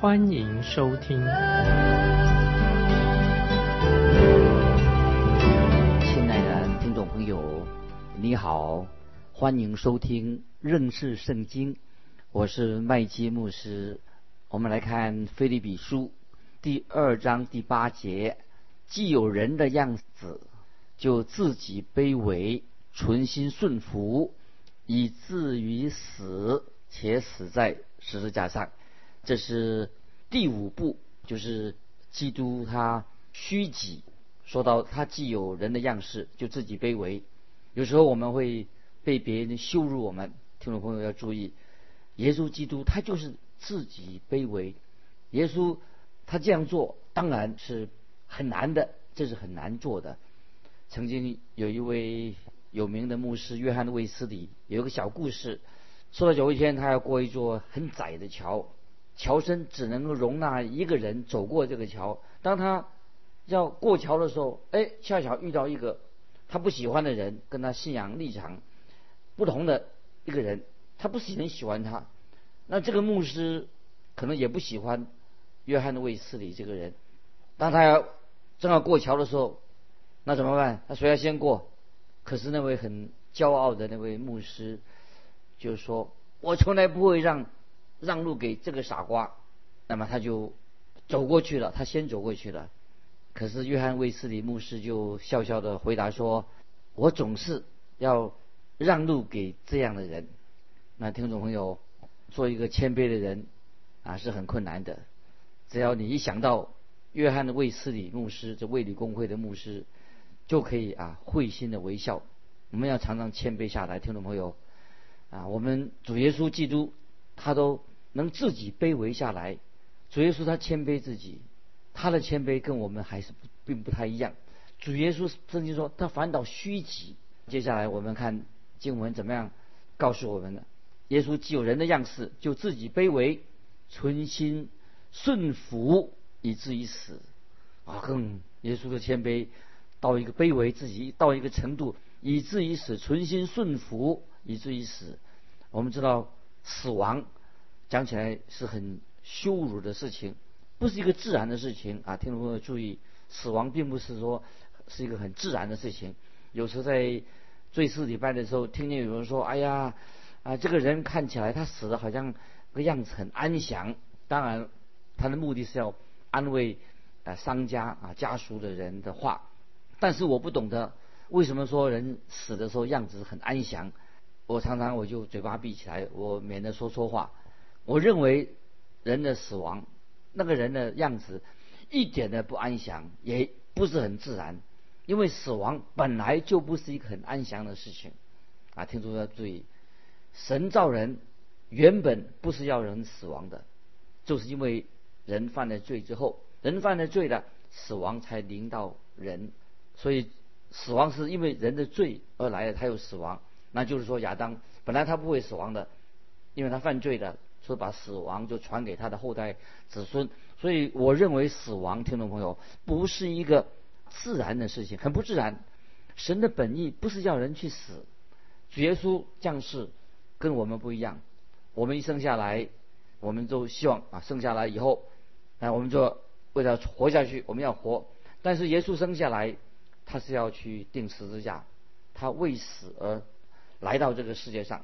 欢迎收听。亲爱的听众朋友，你好，欢迎收听认识圣经。我是麦基牧师，我们来看《菲利比书》第二章第八节：既有人的样子，就自己卑微，存心顺服，以至于死，且死在十字架上。这是第五步，就是基督他虚己，说到他既有人的样式，就自己卑微。有时候我们会被别人羞辱我们，听众朋友要注意。耶稣基督他就是自己卑微，耶稣他这样做当然是很难的，这是很难做的。曾经有一位有名的牧师约翰卫斯理有一个小故事，说到有一天他要过一座很窄的桥，桥身只能够容纳一个人走过这个桥。当他要过桥的时候，哎，恰巧遇到一个他不喜欢的人，跟他信仰立场不同的一个人。他不是很喜欢他，那这个牧师可能也不喜欢约翰的卫斯理这个人。当他要正要过桥的时候，那怎么办？那谁要先过？可是那位很骄傲的那位牧师就说：“我从来不会让让路给这个傻瓜。”那么他就走过去了，他先走过去了。可是约翰卫斯理牧师就笑笑的回答说：“我总是要让路给这样的人。”那听众朋友，做一个谦卑的人啊是很困难的。只要你一想到约翰的卫斯理牧师，这卫理公会的牧师，就可以啊会心的微笑。我们要常常谦卑下来，听众朋友啊，我们主耶稣基督他都能自己卑微下来。主耶稣他谦卑自己，他的谦卑跟我们还是并不太一样。主耶稣圣经说他反倒虚己。接下来我们看经文怎么样告诉我们的。耶稣既有人的样式，就自己卑微，存心顺服，以至于死。啊，更耶稣的谦卑到一个卑微，自己到一个程度，以至于死，存心顺服，以至于死。我们知道死亡讲起来是很羞辱的事情，不是一个自然的事情啊！听众朋友注意，死亡并不是说是一个很自然的事情。有时在最次礼拜的时候，听见有人说：“哎呀。”啊，这个人看起来他死的好像个样子很安详。当然，他的目的是要安慰啊商家啊家属的人的话。但是我不懂得为什么说人死的时候样子很安详。我常常我就嘴巴闭起来，我免得说错话。我认为人的死亡，那个人的样子一点都不安详，也不是很自然。因为死亡本来就不是一个很安详的事情。啊，听众要注意。神造人原本不是要人死亡的，就是因为人犯了罪之后，人犯了罪了，死亡才临到人。所以死亡是因为人的罪而来的，他有死亡。那就是说亚当本来他不会死亡的，因为他犯罪了，所以把死亡就传给他的后代子孙。所以我认为死亡，听众朋友不是一个自然的事情，很不自然。神的本意不是要人去死，主耶稣降世。跟我们不一样，我们一生下来，我们都希望啊，生下来以后，啊，我们就为了活下去，我们要活。但是耶稣生下来，他是要去钉十字架，他为死而来到这个世界上。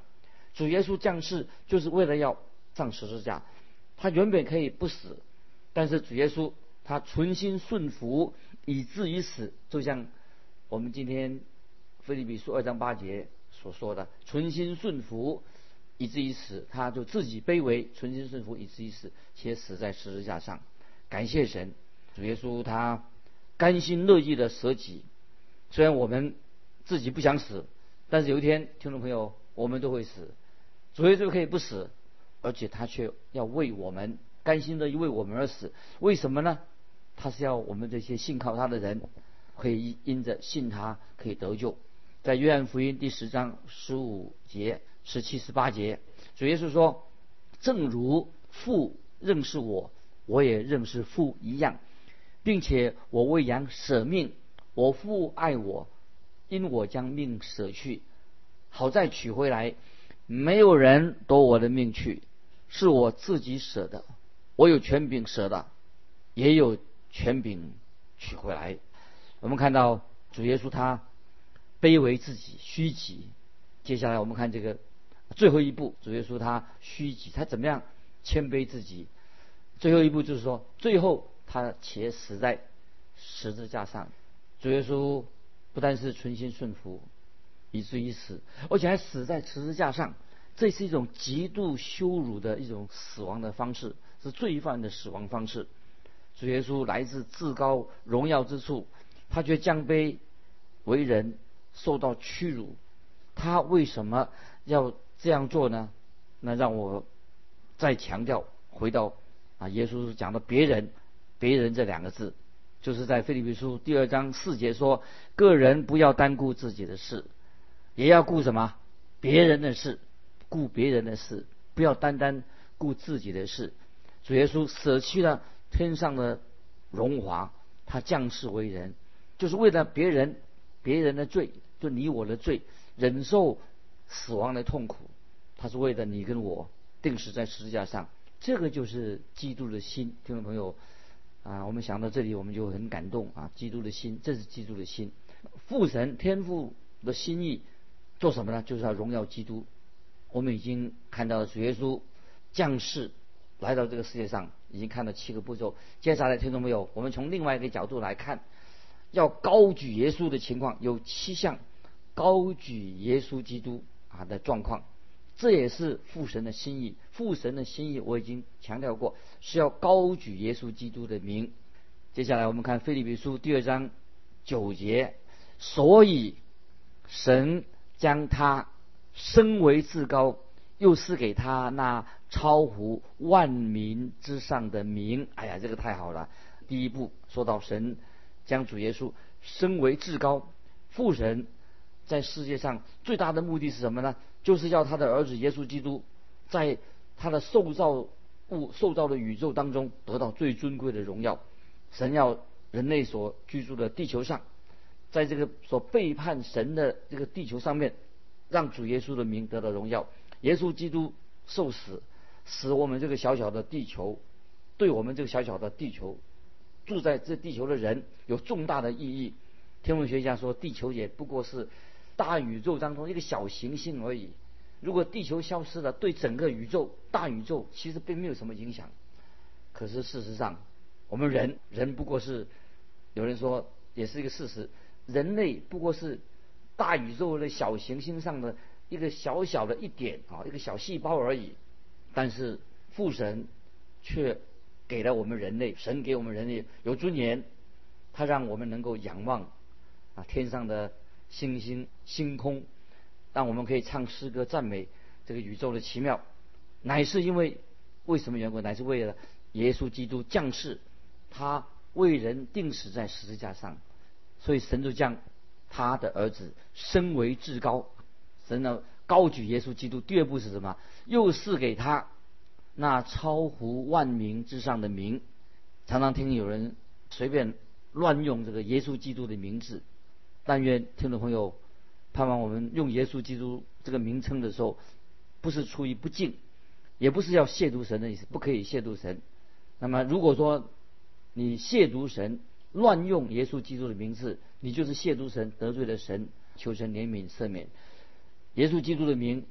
主耶稣降世就是为了要上十字架，他原本可以不死，但是主耶稣他存心顺服，以至于死，就像我们今天菲利比书二章八节。所说的存心顺服，以至于死，他就自己卑微，存心顺服，以至于死，且死在十字架上。感谢神，主耶稣他甘心乐意的舍己。虽然我们自己不想死，但是有一天，听众朋友，我们都会死。主耶稣可以不死，而且他却要为我们甘心的为我们而死。为什么呢？他是要我们这些信靠他的人，可以因着信他可以得救。在约翰福音第十章十五节、十七、十八节，主耶稣说：“正如父认识我，我也认识父一样，并且我为羊舍命。我父爱我，因我将命舍去，好再取回来。没有人夺我的命去，是我自己舍的。我有权柄舍的，也有。”权柄取回来，我们看到主耶稣他卑微自己虚己。接下来我们看这个最后一步，主耶稣他虚己，他怎么样谦卑自己？最后一步就是说，最后他且死在十字架上。主耶稣不但是存心顺服，以至于死，而且还死在十字架上。这是一种极度羞辱的一种死亡的方式，是罪犯的死亡方式。主耶稣来自至高荣耀之处，他却降卑为人，受到屈辱。他为什么要这样做呢？那让我再强调，回到啊，耶稣讲的“别人”，“别人”这两个字，就是在腓立比书第二章四节说：“个人不要单顾自己的事，也要顾什么？别人的事，顾别人的事，不要单单顾自己的事。”主耶稣舍弃了。天上的荣华，他降世为人，就是为了别人，别人的罪，就你我的罪，忍受死亡的痛苦，他是为了你跟我定死在十字架上。这个就是基督的心，听众朋友啊，我们想到这里，我们就很感动啊！基督的心，这是基督的心，父神天父的心意，做什么呢？就是要荣耀基督。我们已经看到主耶稣降世。来到这个世界上，已经看到七个步骤。接下来，听众朋友，我们从另外一个角度来看，要高举耶稣的情况有七项，高举耶稣基督啊的状况，这也是父神的心意。父神的心意我已经强调过，是要高举耶稣基督的名。接下来，我们看腓利比书第二章九节，所以神将他身为至高。又是给他那超乎万民之上的名。哎呀，这个太好了！第一步说到神将主耶稣升为至高，父神在世界上最大的目的是什么呢？就是要他的儿子耶稣基督在他的受造物、受造的宇宙当中得到最尊贵的荣耀。神要人类所居住的地球上，在这个所背叛神的这个地球上面，让主耶稣的名得到荣耀。耶稣基督受死，使我们这个小小的地球，对我们这个小小的地球，住在这地球的人有重大的意义。天文学家说，地球也不过是大宇宙当中一个小行星而已。如果地球消失了，对整个宇宙、大宇宙其实并没有什么影响。可是事实上，我们人人不过是，有人说也是一个事实，人类不过是大宇宙的小行星上的。一个小小的一点啊，一个小细胞而已，但是父神却给了我们人类，神给我们人类有尊严，他让我们能够仰望啊天上的星星星空，让我们可以唱诗歌赞美这个宇宙的奇妙，乃是因为为什么缘故？乃是为了耶稣基督降世，他为人定死在十字架上，所以神就将他的儿子身为至高。神呢高举耶稣基督，第二步是什么？又赐给他那超乎万名之上的名。常常听有人随便乱用这个耶稣基督的名字，但愿听众朋友盼望我们用耶稣基督这个名称的时候，不是出于不敬，也不是要亵渎神的意思，不可以亵渎神。那么如果说你亵渎神，乱用耶稣基督的名字，你就是亵渎神，得罪了神，求神怜悯赦免。耶稣基督的名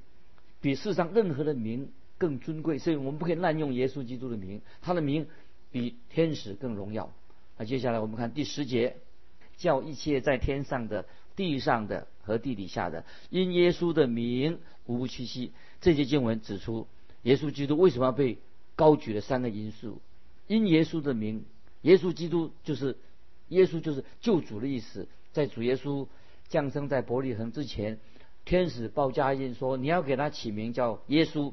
比世上任何的名更尊贵，所以我们不可以滥用耶稣基督的名。他的名比天使更荣耀。那接下来我们看第十节，叫一切在天上的、地上的和地底下的，因耶稣的名无不屈膝。这节经文指出，耶稣基督为什么要被高举的三个因素：因耶稣的名，耶稣基督就是耶稣就是救主的意思。在主耶稣降生在伯利恒之前。天使报佳音说：“你要给他起名叫耶稣，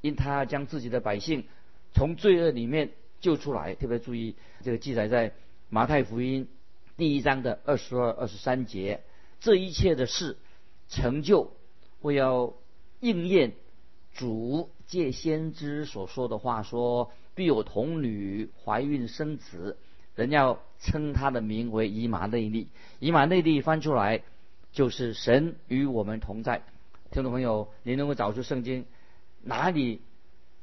因他将自己的百姓从罪恶里面救出来。”特别注意这个记载在马太福音第一章的二十二、二十三节，这一切的事成就，为要应验主借先知所说的话，说必有童女怀孕生子，人要称他的名为以马内利。以马内利翻出来就是神与我们同在。听众朋友，你能够找出圣经哪里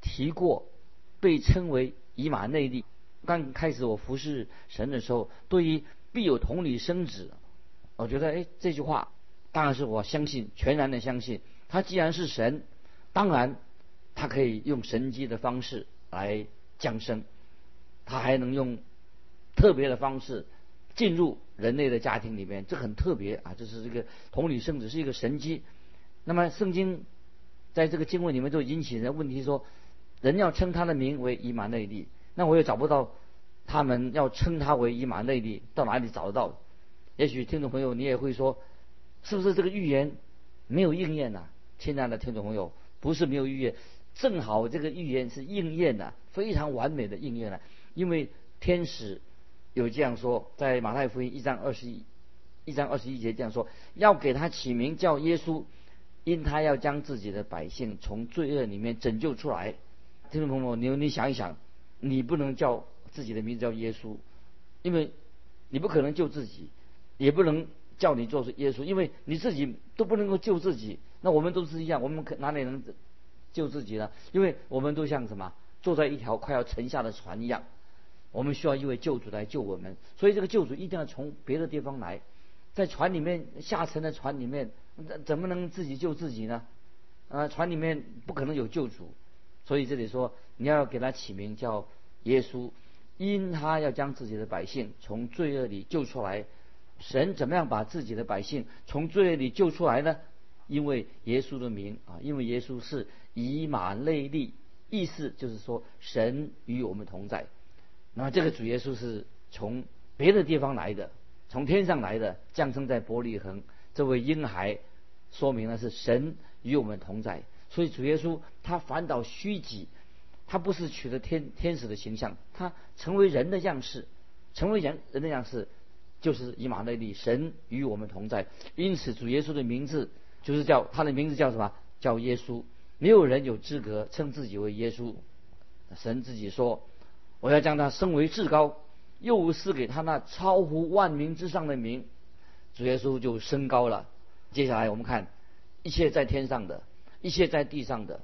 提过被称为以马内利？刚开始我服侍神的时候，对于必有童女生子，我觉得哎这句话当然是我相信，全然的相信。他既然是神，当然他可以用神机的方式来降生，他还能用特别的方式进入人类的家庭里面，这很特别啊！这是这个童女生子是一个神迹。那么圣经在这个经文里面就引起人问题说，人要称他的名为以马内利，那我也找不到他们要称他为以马内利，到哪里找得到？也许听众朋友你也会说，是不是这个预言没有应验呢？亲爱的听众朋友，不是没有预言，正好这个预言是应验的，非常完美的应验了。因为天使有这样说，在马太福音一章二十一一章二十一节这样说，要给他起名叫耶稣。因他要将自己的百姓从罪恶里面拯救出来，听众朋友，你你想一想，你不能叫自己的名字叫耶稣，因为你不可能救自己，也不能叫你做耶稣，因为你自己都不能够救自己。那我们都是一样，我们可哪里能救自己呢？因为我们都像什么，坐在一条快要沉下的船一样，我们需要一位救主来救我们，所以这个救主一定要从别的地方来，在船里面下沉的船里面。怎么能自己救自己呢？啊，船里面不可能有救主，所以这里说你要给他起名叫耶稣，因他要将自己的百姓从罪恶里救出来。神怎么样把自己的百姓从罪恶里救出来呢？因为耶稣的名啊，因为耶稣是以马内利，意思就是说神与我们同在。那么这个主耶稣是从别的地方来的，从天上来的，降生在伯利恒。这位婴孩，说明了是神与我们同在。所以主耶稣他反倒虚己，他不是取得天天使的形象，他成为人的样式，成为人人的样式，就是以马内利，神与我们同在。因此主耶稣的名字就是叫他的名字叫什么？叫耶稣。没有人有资格称自己为耶稣。神自己说：“我要将他升为至高，又赐给他那超乎万民之上的名。”主耶稣就升高了。接下来我们看，一切在天上的，一切在地上的，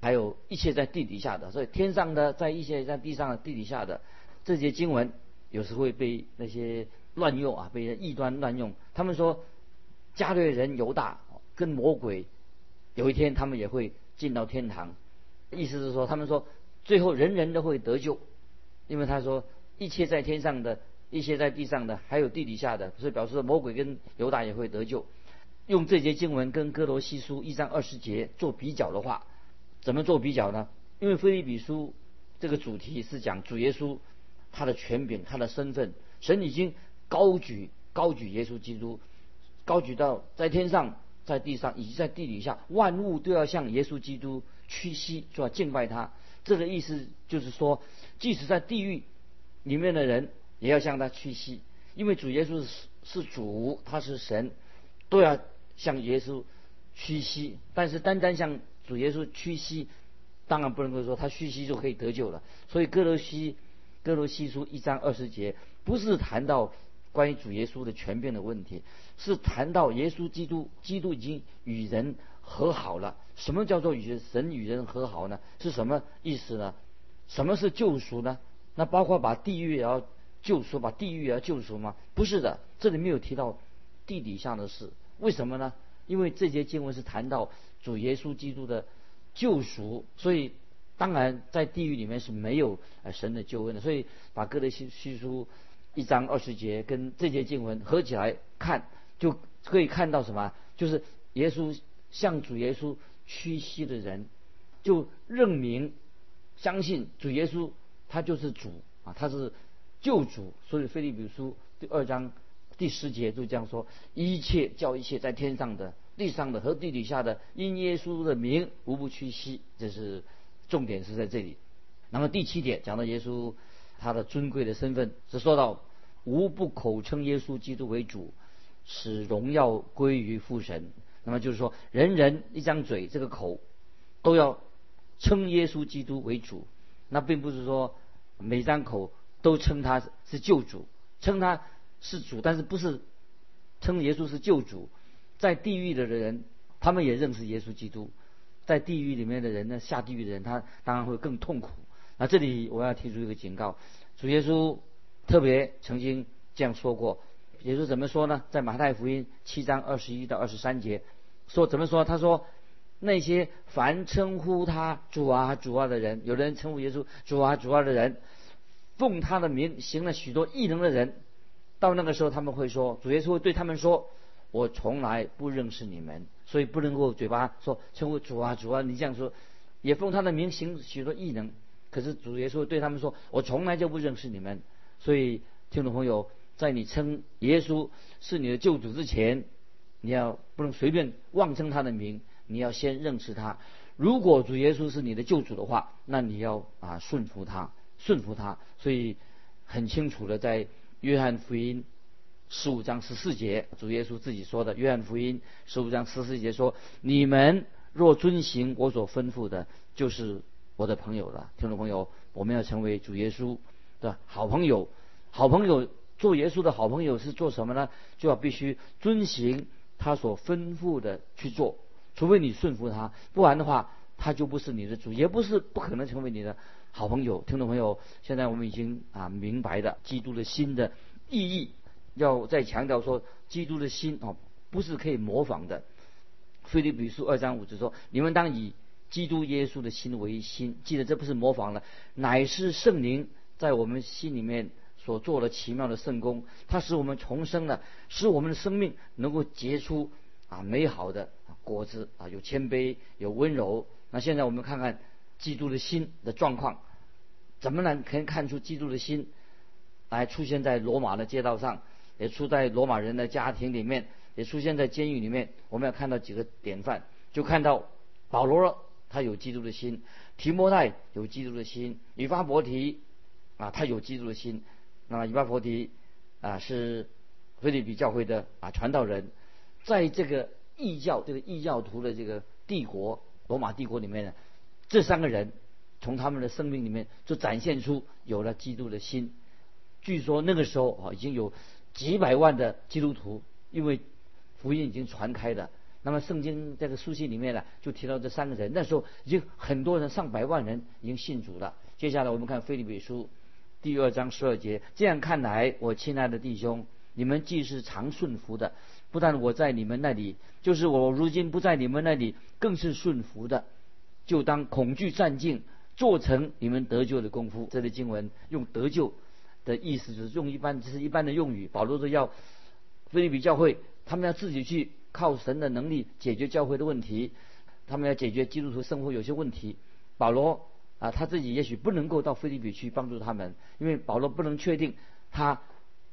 还有一切在地底下的。所以天上的，在一切在地上的、地底下的这些经文，有时会被那些乱用啊，被人异端乱用。他们说，加略人犹大跟魔鬼，有一天他们也会进到天堂。意思是说，他们说最后人人都会得救，因为他说一切在天上的。一些在地上的，还有地底下的，所以表示魔鬼跟犹大也会得救。用这节经文跟哥罗西书一章二十节做比较的话，怎么做比较呢？因为菲利比书这个主题是讲主耶稣他的权柄、他的身份，神已经高举高举耶稣基督，高举到在天上、在地上以及在地底下，万物都要向耶稣基督屈膝，就要敬拜他。这个意思就是说，即使在地狱里面的人。也要向他屈膝，因为主耶稣是是主，他是神，都要向耶稣屈膝。但是单单向主耶稣屈膝，当然不能够说他屈膝就可以得救了。所以哥罗西哥罗西书一章二十节不是谈到关于主耶稣的权柄的问题，是谈到耶稣基督，基督已经与人和好了。什么叫做与神与人和好呢？是什么意思呢？什么是救赎呢？那包括把地狱也要。救赎把地狱也要救赎吗？不是的，这里没有提到地底下的事。为什么呢？因为这节经文是谈到主耶稣基督的救赎，所以当然在地狱里面是没有神的救恩的。所以把哥德西西书一章二十节跟这节经文合起来看，就可以看到什么？就是耶稣向主耶稣屈膝的人，就认明相信主耶稣他就是主啊，他是。救主，所以腓利比书第二章第十节就这样说：一切叫一切在天上的、地上的和地底下的，因耶稣的名无不屈膝。这是重点是在这里。那么第七点讲到耶稣他的尊贵的身份，是说到无不口称耶稣基督为主，使荣耀归于父神。那么就是说，人人一张嘴，这个口都要称耶稣基督为主。那并不是说每张口都称他是救主，称他是主，但是不是称耶稣是救主。在地狱的人，他们也认识耶稣基督。在地狱里面的人呢，下地狱的人，他当然会更痛苦。那这里我要提出一个警告：主耶稣特别曾经这样说过。耶稣怎么说呢？在马太福音七章二十一到二十三节说怎么说？他说：“那些凡称呼他主啊主啊的人，有的人称呼耶稣主啊主啊的人，奉他的名行了许多异能的人，到那个时候他们会说，主耶稣对他们说：我从来不认识你们。所以不能够嘴巴说称呼主啊主啊，你这样说，也奉他的名行许多异能。可是主耶稣对他们说：我从来就不认识你们。所以听众朋友。”在你称耶稣是你的救主之前，你要不能随便妄称他的名，你要先认识他。如果主耶稣是你的救主的话，那你要啊顺服他，顺服他。所以很清楚的，在约翰福音十五章十四节，主耶稣自己说的。约翰福音十五章十四节说：“你们若遵行我所吩咐的，就是我的朋友了。”听众朋友，我们要成为主耶稣的好朋友，好朋友。做耶稣的好朋友是做什么呢？就要必须遵行他所吩咐的去做，除非你顺服他，不然的话，他就不是你的主，也不是不可能成为你的好朋友。听众朋友，现在我们已经啊明白了基督的心的意义，要再强调说，基督的心哦不是可以模仿的。菲利比书二章五节说：“你们当以基督耶稣的心为心。”记得这不是模仿了，乃是圣灵在我们心里面。所做的奇妙的圣功，它使我们重生了，使我们的生命能够结出啊美好的果子啊，有谦卑，有温柔。那现在我们看看基督的心的状况，怎么能可以看出基督的心来出现在罗马的街道上，也出在罗马人的家庭里面，也出现在监狱里面。我们要看到几个典范，就看到保罗了他有基督的心，提摩太有基督的心，以法伯提啊他有基督的心。那么以巴弗提啊是菲律比教会的啊传道人，在这个异教这个异教徒的这个帝国罗马帝国里面呢，这三个人从他们的生命里面就展现出有了基督的心。据说那个时候啊已经有几百万的基督徒，因为福音已经传开了。那么圣经这个书信里面呢就提到这三个人，那时候已经很多人上百万人已经信主了。接下来我们看菲利比书。第二章十二节，这样看来，我亲爱的弟兄，你们既是常顺服的，不但我在你们那里，就是我如今不在你们那里，更是顺服的，就当恐惧战尽，做成你们得救的功夫。这类经文用得救的意思，就是用一般就是一般的用语。保罗说要菲利比教会，他们要自己去靠神的能力解决教会的问题，他们要解决基督徒生活有些问题。保罗。啊，他自己也许不能够到菲律宾去帮助他们，因为保罗不能确定他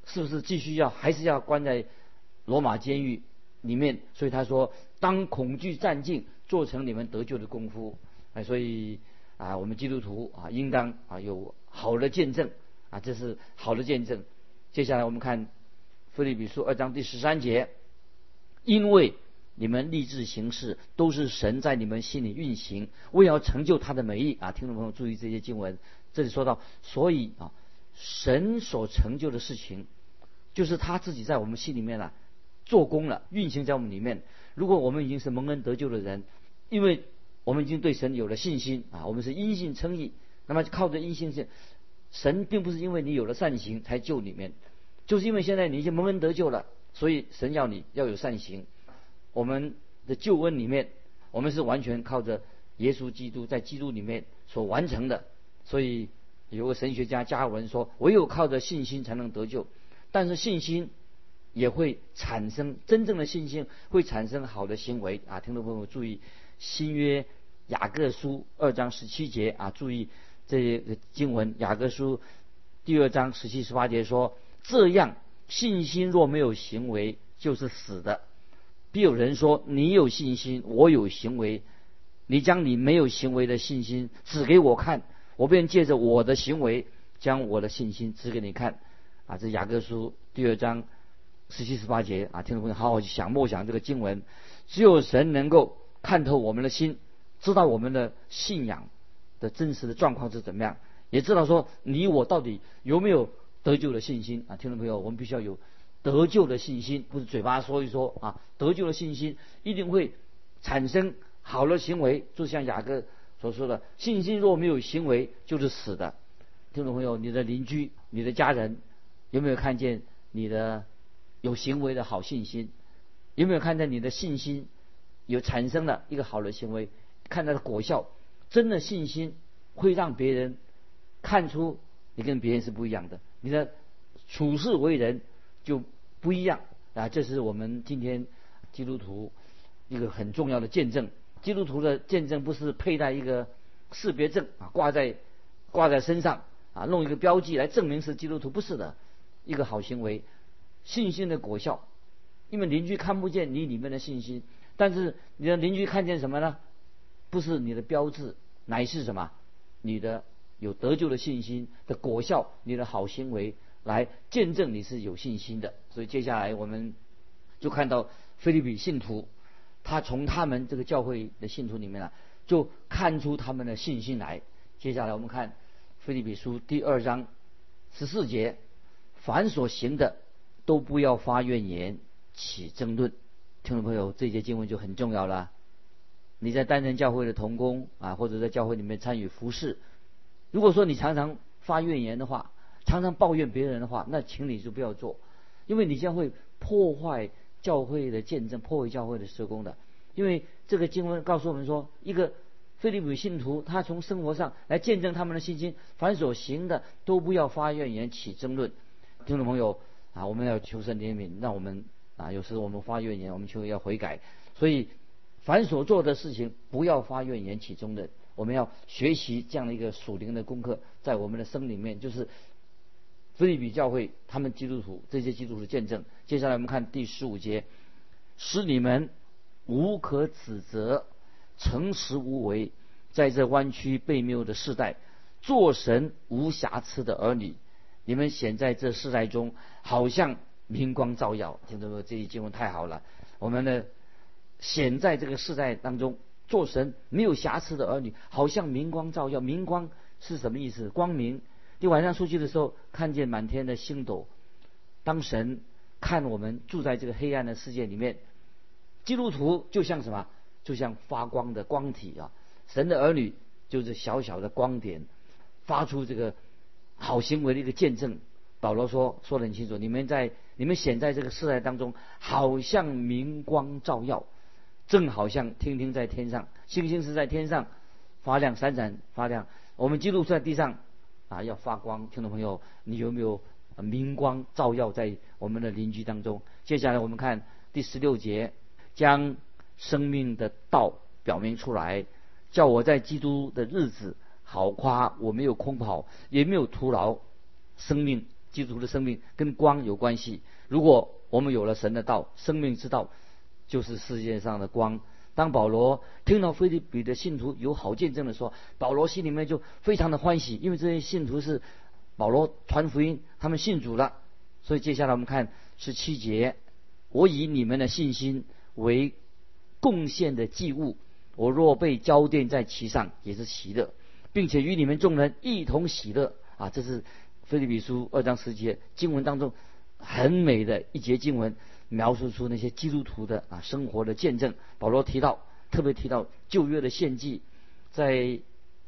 是不是继续要还是要关在罗马监狱里面，所以他说：“当恐惧战尽，做成你们得救的功夫。”啊，所以啊，我们基督徒啊，应当啊有好的见证啊，这是好的见证。接下来我们看菲利比书二章第十三节，因为。你们立志行事，都是神在你们心里运行，为要成就他的美意啊！听众朋友注意这些经文，这里说到，所以啊，神所成就的事情，就是他自己在我们心里面啊做工了，运行在我们里面。如果我们已经是蒙恩得救的人，因为我们已经对神有了信心啊，我们是因信称义，那么靠着因信是神并不是因为你有了善行才救里面，就是因为现在你已经蒙恩得救了，所以神要你要有善行。我们的救恩里面，我们是完全靠着耶稣基督在基督里面所完成的。所以有个神学家加尔文说：“唯有靠着信心才能得救。”但是信心也会产生真正的信心，会产生好的行为啊！听众朋友注意，新约雅各书二章十七节啊，注意这个经文，雅各书第二章十七十八节说：“这样信心若没有行为，就是死的。”必有人说：“你有信心，我有行为。你将你没有行为的信心指给我看，我便借着我的行为将我的信心指给你看。”啊，这雅各书第二章十七十八节啊，听众朋友好好去想默想这个经文，只有神能够看透我们的心，知道我们的信仰的真实的状况是怎么样，也知道说你我到底有没有得救的信心啊，听众朋友，我们必须要有得救的信心，不是嘴巴说一说啊，得救的信心一定会产生好的行为，就像雅各所说的，信心若没有行为就是死的。听众朋友，你的邻居、你的家人有没有看见你的有行为的好信心？有没有看见你的信心有产生了一个好的行为？看到的果效，真的信心会让别人看出你跟别人是不一样的，你的处事为人就不一样啊！这是我们今天基督徒一个很重要的见证。基督徒的见证不是佩戴一个识别证啊，挂在挂在身上。啊，弄一个标记来证明是基督徒，不是的，一个好行为，信心的果效。因为邻居看不见你里面的信心，但是你的邻居看见什么呢？不是你的标志，乃是什么？你的有得救的信心的果效，你的好行为来见证你是有信心的。所以接下来我们就看到菲律宾信徒，他从他们这个教会的信徒里面啊，就看出他们的信心来。接下来我们看。菲利比书第二章十四节，凡所行的，都不要发怨言，起争论。听众朋友，这节经文就很重要了。你在担任教会的同工啊，或者在教会里面参与服侍，如果说你常常发怨言的话，常常抱怨别人的话，那请你就不要做，因为你将会破坏教会的见证，破坏教会的施工的。因为这个经文告诉我们说，一个。菲利比信徒，他从生活上来见证他们的信心，凡所行的都不要发怨言起争论。听众朋友啊，我们要求神怜悯，让我们啊，有时我们发怨言，我们求要悔改。所以，凡所做的事情不要发怨言起争论。我们要学习这样的一个属灵的功课，在我们的生里面，就是菲利比教会他们基督徒这些基督徒见证。接下来我们看第十五节，使你们无可指责。诚实无为，在这弯曲悖谬的时代，做神无瑕疵的儿女，你们显在这世代中，好像明光照耀。听众朋友，这一经文太好了。我们呢，显在这个世代当中，做神没有瑕疵的儿女，好像明光照耀。明光是什么意思？光明。你晚上出去的时候，看见满天的星斗。当神看我们住在这个黑暗的世界里面，基督徒就像什么？就像发光的光体啊，神的儿女就是小小的光点，发出这个好行为的一个见证。保罗说说得很清楚，你们在你们显在这个世代当中，好像明光照耀，正好像天天在天上，星星是在天上发亮闪闪发亮。我们记录在地上啊，要发光。听众朋友，你有没有明光照耀在我们的邻居当中？接下来我们看第十六节，将。生命的道表明出来，叫我在基督的日子好夸，我没有空跑，也没有徒劳。生命，基督的生命跟光有关系。如果我们有了神的道，生命之道就是世界上的光。当保罗听到菲利比的信徒有好见证的时候，保罗心里面就非常的欢喜，因为这些信徒是保罗传福音，他们信主了。所以接下来我们看十七节，我以你们的信心为。贡献的祭物，我若被浇奠在其上，也是喜乐，并且与你们众人一同喜乐啊！这是菲利比书二章十节经文当中很美的一节经文，描述出那些基督徒的啊生活的见证。保罗提到，特别提到旧约的献祭，在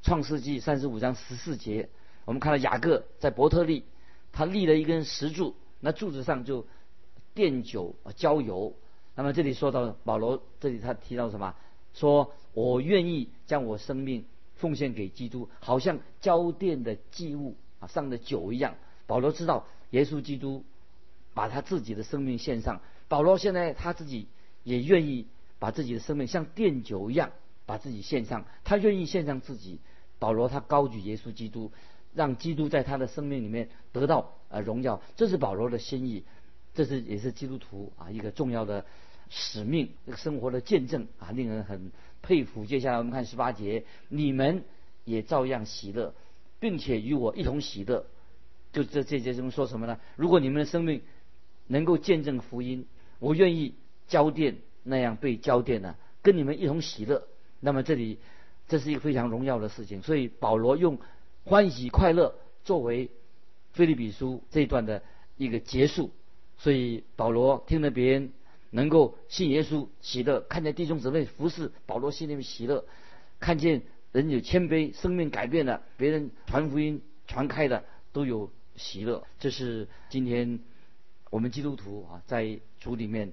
创世纪三十五章十四节，我们看到雅各在伯特利，他立了一根石柱，那柱子上就奠酒啊浇油。那么这里说到保罗，这里他提到什么？说我愿意将我生命奉献给基督，好像交奠的祭物啊上的酒一样。保罗知道耶稣基督把他自己的生命献上，保罗现在他自己也愿意把自己的生命像奠酒一样把自己献上，他愿意献上自己。保罗他高举耶稣基督，让基督在他的生命里面得到呃荣耀，这是保罗的心意。这是也是基督徒啊一个重要的使命，这个生活的见证啊，令人很佩服。接下来我们看十八节，你们也照样喜乐，并且与我一同喜乐。就这这节中说什么呢？如果你们的生命能够见证福音，我愿意交电那样被交电呢，跟你们一同喜乐。那么这里这是一个非常荣耀的事情，所以保罗用欢喜快乐作为菲利比书这一段的一个结束。所以保罗听了别人能够信耶稣喜乐，看见弟兄姊妹服侍保罗心里面喜乐，看见人有谦卑，生命改变了，别人传福音传开了都有喜乐。这是今天我们基督徒啊在主里面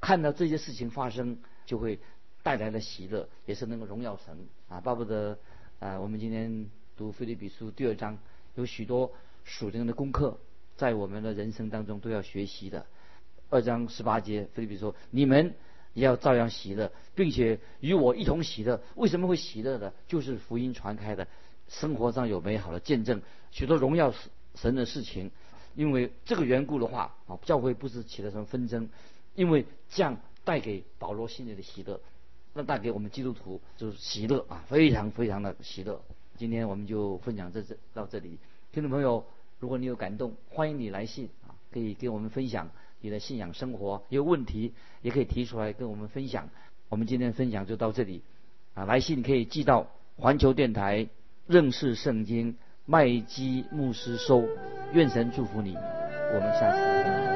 看到这些事情发生，就会带来了喜乐，也是能够荣耀神啊。巴不得啊，我们今天读腓立比书第二章，有许多属灵的功课，在我们的人生当中都要学习的。二章十八节，菲律比说：“你们也要照样喜乐，并且与我一同喜乐。为什么会喜乐的？就是福音传开的，生活上有美好的见证，许多荣耀神的事情。因为这个缘故的话，啊，教会不是起了什么纷争，因为这样带给保罗心里的喜乐，那带给我们基督徒就是喜乐啊，非常非常的喜乐。今天我们就分享这这到这里，听众朋友，如果你有感动，欢迎你来信啊，可以给我们分享。”你的信仰生活有问题，也可以提出来跟我们分享。我们今天分享就到这里，啊，来信可以寄到环球电台认识圣经麦基牧师收。愿神祝福你，我们下次再见。